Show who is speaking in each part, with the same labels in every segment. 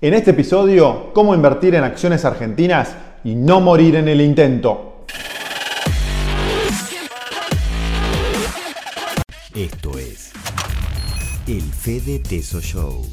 Speaker 1: En este episodio, cómo invertir en acciones argentinas y no morir en el intento.
Speaker 2: Esto es el Fede Teso Show.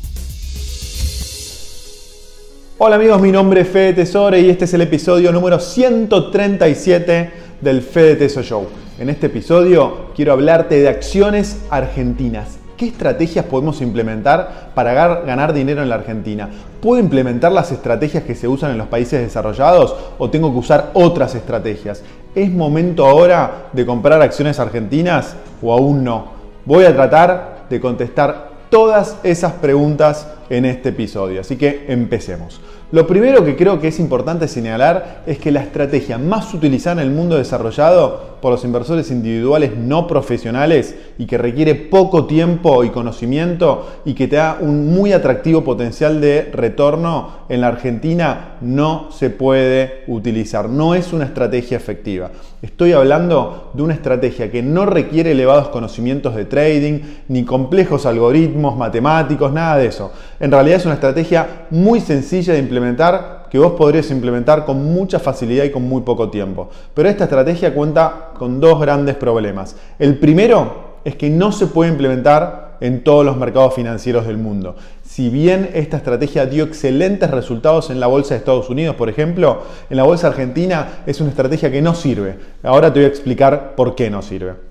Speaker 1: Hola amigos, mi nombre es Fede Tesore y este es el episodio número 137 del Fede Teso Show. En este episodio quiero hablarte de acciones argentinas. ¿Qué estrategias podemos implementar para ganar dinero en la Argentina? ¿Puedo implementar las estrategias que se usan en los países desarrollados o tengo que usar otras estrategias? ¿Es momento ahora de comprar acciones argentinas o aún no? Voy a tratar de contestar todas esas preguntas en este episodio, así que empecemos. Lo primero que creo que es importante señalar es que la estrategia más utilizada en el mundo desarrollado por los inversores individuales no profesionales y que requiere poco tiempo y conocimiento y que te da un muy atractivo potencial de retorno en la Argentina no se puede utilizar. No es una estrategia efectiva. Estoy hablando de una estrategia que no requiere elevados conocimientos de trading ni complejos algoritmos matemáticos, nada de eso. En realidad es una estrategia muy sencilla de implementar que vos podrías implementar con mucha facilidad y con muy poco tiempo. Pero esta estrategia cuenta con dos grandes problemas. El primero es que no se puede implementar en todos los mercados financieros del mundo. Si bien esta estrategia dio excelentes resultados en la bolsa de Estados Unidos, por ejemplo, en la bolsa argentina es una estrategia que no sirve. Ahora te voy a explicar por qué no sirve.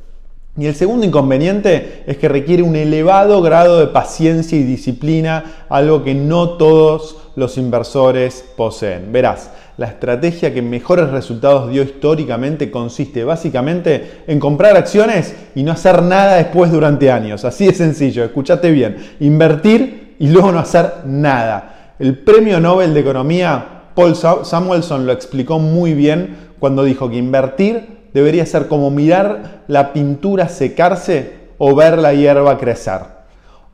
Speaker 1: Y el segundo inconveniente es que requiere un elevado grado de paciencia y disciplina, algo que no todos los inversores poseen. Verás, la estrategia que mejores resultados dio históricamente consiste básicamente en comprar acciones y no hacer nada después durante años. Así de sencillo, escúchate bien. Invertir y luego no hacer nada. El premio Nobel de Economía, Paul Samuelson, lo explicó muy bien cuando dijo que invertir debería ser como mirar la pintura secarse o ver la hierba crecer.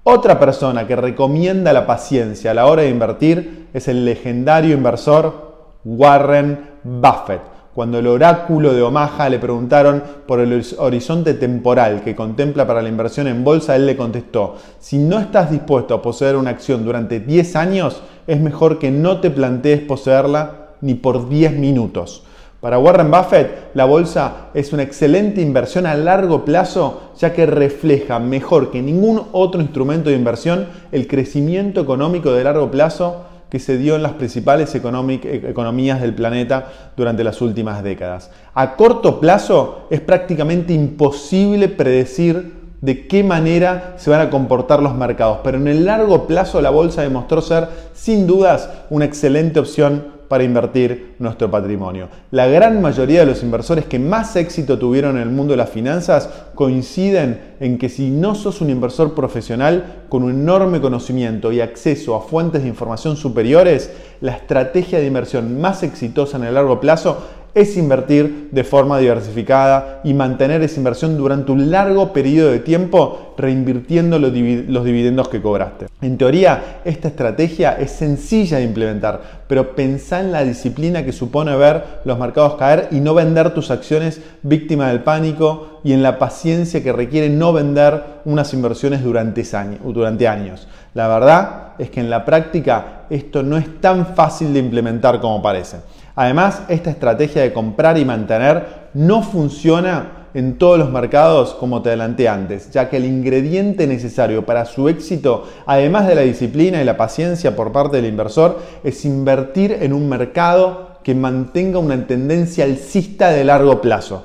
Speaker 1: Otra persona que recomienda la paciencia a la hora de invertir es el legendario inversor Warren Buffett. Cuando el oráculo de Omaha le preguntaron por el horizonte temporal que contempla para la inversión en bolsa, él le contestó, si no estás dispuesto a poseer una acción durante 10 años, es mejor que no te plantees poseerla ni por 10 minutos. Para Warren Buffett, la bolsa es una excelente inversión a largo plazo ya que refleja mejor que ningún otro instrumento de inversión el crecimiento económico de largo plazo que se dio en las principales economías del planeta durante las últimas décadas. A corto plazo es prácticamente imposible predecir de qué manera se van a comportar los mercados, pero en el largo plazo la bolsa demostró ser sin dudas una excelente opción para invertir nuestro patrimonio. La gran mayoría de los inversores que más éxito tuvieron en el mundo de las finanzas coinciden en que si no sos un inversor profesional con un enorme conocimiento y acceso a fuentes de información superiores, la estrategia de inversión más exitosa en el largo plazo es invertir de forma diversificada y mantener esa inversión durante un largo periodo de tiempo reinvirtiendo los, dividendos que cobraste. En teoría, esta estrategia es sencilla de implementar, pero pensá en la disciplina que supone ver los mercados caer y no vender tus acciones víctima del pánico y en la paciencia que requiere no vender unas inversiones durante años. La verdad es que en la práctica esto no es tan fácil de implementar como parece. Además, esta estrategia de comprar y mantener no funciona en todos los mercados como te adelanté antes, ya que el ingrediente necesario para su éxito, además de la disciplina y la paciencia por parte del inversor, es invertir en un mercado que mantenga una tendencia alcista de largo plazo.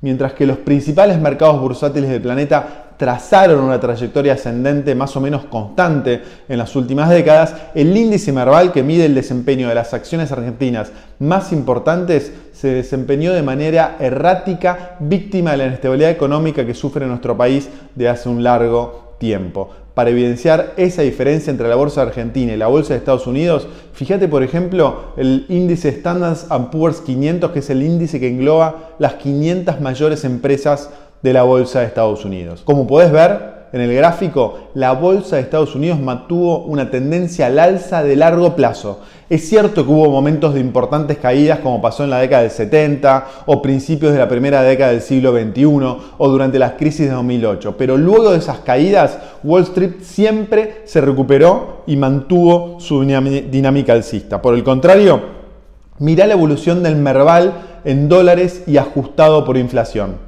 Speaker 1: Mientras que los principales mercados bursátiles del planeta trazaron una trayectoria ascendente más o menos constante en las últimas décadas, el índice Merval, que mide el desempeño de las acciones argentinas más importantes, se desempeñó de manera errática, víctima de la inestabilidad económica que sufre nuestro país de hace un largo tiempo. Para evidenciar esa diferencia entre la bolsa argentina y la bolsa de Estados Unidos, fíjate por ejemplo el índice Standard Poor's 500, que es el índice que engloba las 500 mayores empresas de la bolsa de Estados Unidos. Como puedes ver, en el gráfico, la bolsa de Estados Unidos mantuvo una tendencia al alza de largo plazo. Es cierto que hubo momentos de importantes caídas como pasó en la década del 70 o principios de la primera década del siglo XXI o durante las crisis de 2008, pero luego de esas caídas Wall Street siempre se recuperó y mantuvo su dinámica alcista. Por el contrario, mirá la evolución del Merval en dólares y ajustado por inflación.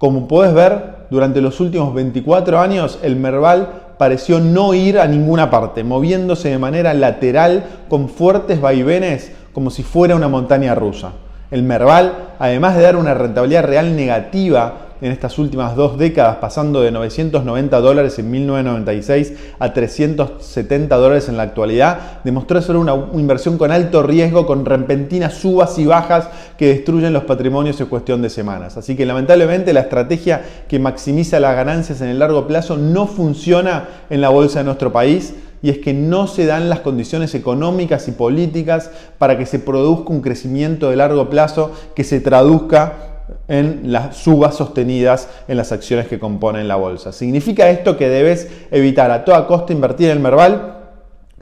Speaker 1: Como puedes ver, durante los últimos 24 años el Merval pareció no ir a ninguna parte, moviéndose de manera lateral con fuertes vaivenes como si fuera una montaña rusa. El Merval, además de dar una rentabilidad real negativa en estas últimas dos décadas, pasando de 990 dólares en 1996 a 370 dólares en la actualidad, demostró ser una inversión con alto riesgo, con repentinas subas y bajas que destruyen los patrimonios en cuestión de semanas. Así que lamentablemente la estrategia que maximiza las ganancias en el largo plazo no funciona en la bolsa de nuestro país y es que no se dan las condiciones económicas y políticas para que se produzca un crecimiento de largo plazo que se traduzca en las subas sostenidas en las acciones que componen la bolsa. ¿Significa esto que debes evitar a toda costa invertir en el Merval?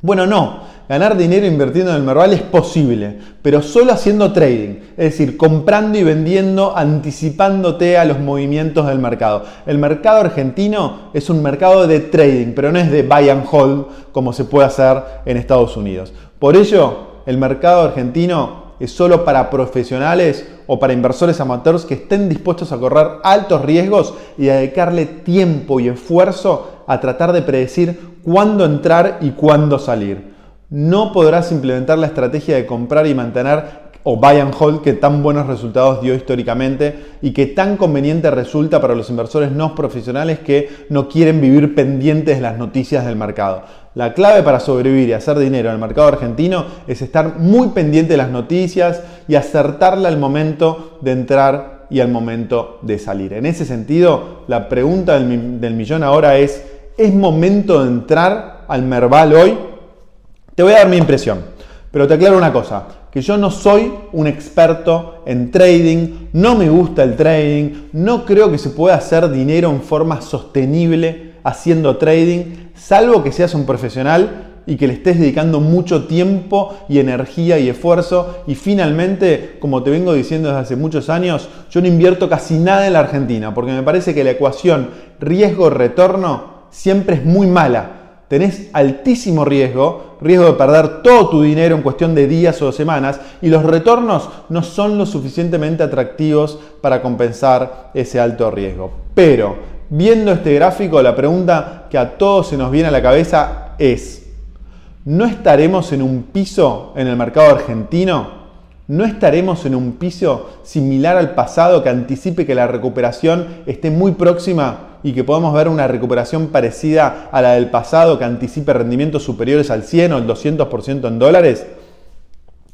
Speaker 1: Bueno, no. Ganar dinero invirtiendo en el Merval es posible, pero solo haciendo trading, es decir, comprando y vendiendo, anticipándote a los movimientos del mercado. El mercado argentino es un mercado de trading, pero no es de buy and hold como se puede hacer en Estados Unidos. Por ello, el mercado argentino es solo para profesionales o para inversores amateurs que estén dispuestos a correr altos riesgos y a dedicarle tiempo y esfuerzo a tratar de predecir cuándo entrar y cuándo salir. No podrás implementar la estrategia de comprar y mantener o buy and hold que tan buenos resultados dio históricamente y que tan conveniente resulta para los inversores no profesionales que no quieren vivir pendientes de las noticias del mercado. La clave para sobrevivir y hacer dinero en el mercado argentino es estar muy pendiente de las noticias y acertarle al momento de entrar y al momento de salir. En ese sentido, la pregunta del, del millón ahora es, ¿es momento de entrar al Merval hoy? Te voy a dar mi impresión, pero te aclaro una cosa, que yo no soy un experto en trading, no me gusta el trading, no creo que se pueda hacer dinero en forma sostenible haciendo trading salvo que seas un profesional y que le estés dedicando mucho tiempo y energía y esfuerzo. Y finalmente, como te vengo diciendo desde hace muchos años, yo no invierto casi nada en la Argentina, porque me parece que la ecuación riesgo-retorno siempre es muy mala. Tenés altísimo riesgo, riesgo de perder todo tu dinero en cuestión de días o semanas, y los retornos no son lo suficientemente atractivos para compensar ese alto riesgo. Pero Viendo este gráfico, la pregunta que a todos se nos viene a la cabeza es, ¿no estaremos en un piso en el mercado argentino? ¿No estaremos en un piso similar al pasado que anticipe que la recuperación esté muy próxima y que podamos ver una recuperación parecida a la del pasado que anticipe rendimientos superiores al 100 o el 200% en dólares?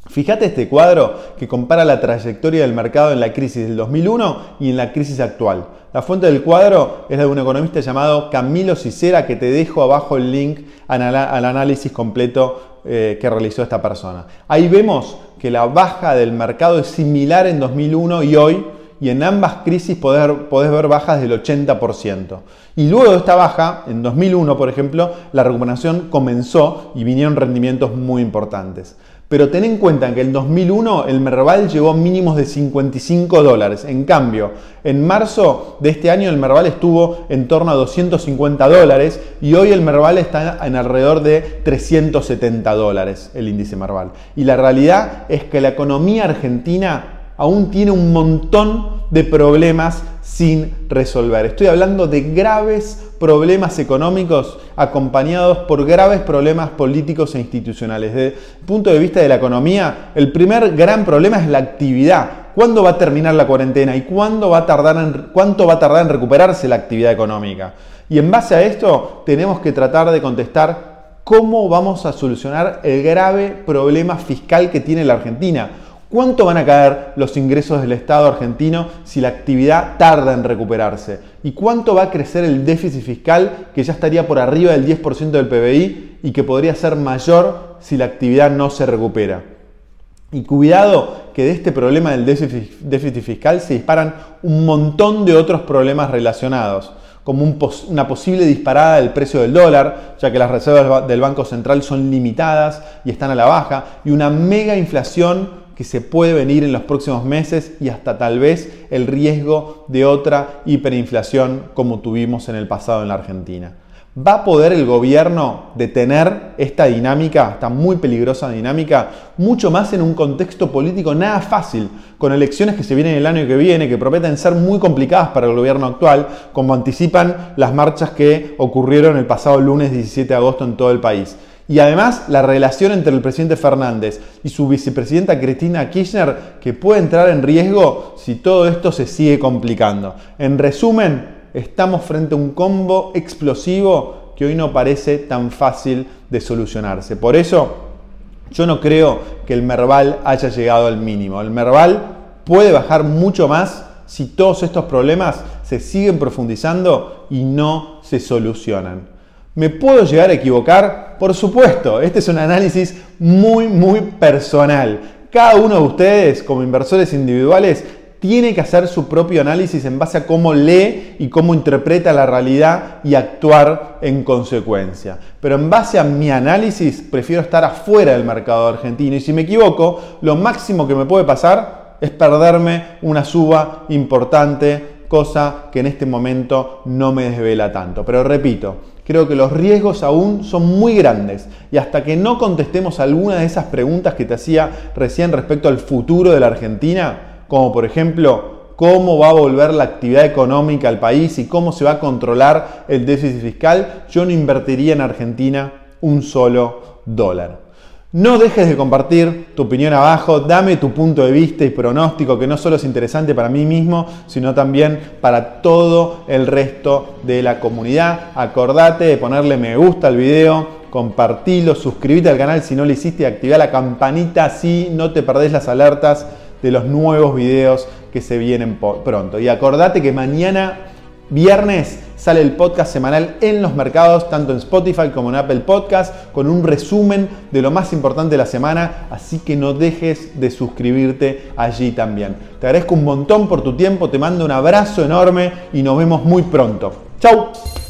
Speaker 1: Fíjate este cuadro que compara la trayectoria del mercado en la crisis del 2001 y en la crisis actual. La fuente del cuadro es la de un economista llamado Camilo Cicera, que te dejo abajo el link al análisis completo eh, que realizó esta persona. Ahí vemos que la baja del mercado es similar en 2001 y hoy, y en ambas crisis podés, podés ver bajas del 80%. Y luego de esta baja, en 2001 por ejemplo, la recuperación comenzó y vinieron rendimientos muy importantes. Pero ten en cuenta que en 2001 el Merval llegó mínimos de 55 dólares. En cambio, en marzo de este año el Merval estuvo en torno a 250 dólares y hoy el Merval está en alrededor de 370 dólares, el índice Merval. Y la realidad es que la economía argentina aún tiene un montón de problemas sin resolver. Estoy hablando de graves problemas económicos acompañados por graves problemas políticos e institucionales. Desde el punto de vista de la economía, el primer gran problema es la actividad. ¿Cuándo va a terminar la cuarentena y cuándo va a tardar en, cuánto va a tardar en recuperarse la actividad económica? Y en base a esto tenemos que tratar de contestar cómo vamos a solucionar el grave problema fiscal que tiene la Argentina ¿Cuánto van a caer los ingresos del Estado argentino si la actividad tarda en recuperarse? ¿Y cuánto va a crecer el déficit fiscal que ya estaría por arriba del 10% del PBI y que podría ser mayor si la actividad no se recupera? Y cuidado que de este problema del déficit fiscal se disparan un montón de otros problemas relacionados como una posible disparada del precio del dólar, ya que las reservas del Banco Central son limitadas y están a la baja, y una mega inflación que se puede venir en los próximos meses y hasta tal vez el riesgo de otra hiperinflación como tuvimos en el pasado en la Argentina. ¿Va a poder el gobierno detener esta dinámica, esta muy peligrosa dinámica, mucho más en un contexto político nada fácil, con elecciones que se vienen el año que viene, que prometen ser muy complicadas para el gobierno actual, como anticipan las marchas que ocurrieron el pasado lunes 17 de agosto en todo el país? Y además la relación entre el presidente Fernández y su vicepresidenta Cristina Kirchner que puede entrar en riesgo si todo esto se sigue complicando. En resumen, estamos frente a un combo explosivo que hoy no parece tan fácil de solucionarse. Por eso, yo no creo que el Merval haya llegado al mínimo. El Merval puede bajar mucho más si todos estos problemas se siguen profundizando y no se solucionan. ¿Me puedo llegar a equivocar? Por supuesto, este es un análisis muy, muy personal. Cada uno de ustedes, como inversores individuales, tiene que hacer su propio análisis en base a cómo lee y cómo interpreta la realidad y actuar en consecuencia. Pero en base a mi análisis prefiero estar afuera del mercado argentino y si me equivoco, lo máximo que me puede pasar es perderme una suba importante, cosa que en este momento no me desvela tanto. Pero repito, creo que los riesgos aún son muy grandes y hasta que no contestemos alguna de esas preguntas que te hacía recién respecto al futuro de la Argentina, como por ejemplo cómo va a volver la actividad económica al país y cómo se va a controlar el déficit fiscal, yo no invertiría en Argentina un solo dólar. No dejes de compartir tu opinión abajo, dame tu punto de vista y pronóstico que no solo es interesante para mí mismo, sino también para todo el resto de la comunidad. Acordate de ponerle me gusta al video, compartilo, suscríbete al canal si no lo hiciste activa la campanita así no te perdés las alertas de los nuevos videos que se vienen pronto. Y acordate que mañana, viernes, sale el podcast semanal en los mercados, tanto en Spotify como en Apple Podcast, con un resumen de lo más importante de la semana, así que no dejes de suscribirte allí también. Te agradezco un montón por tu tiempo, te mando un abrazo enorme y nos vemos muy pronto. ¡Chao!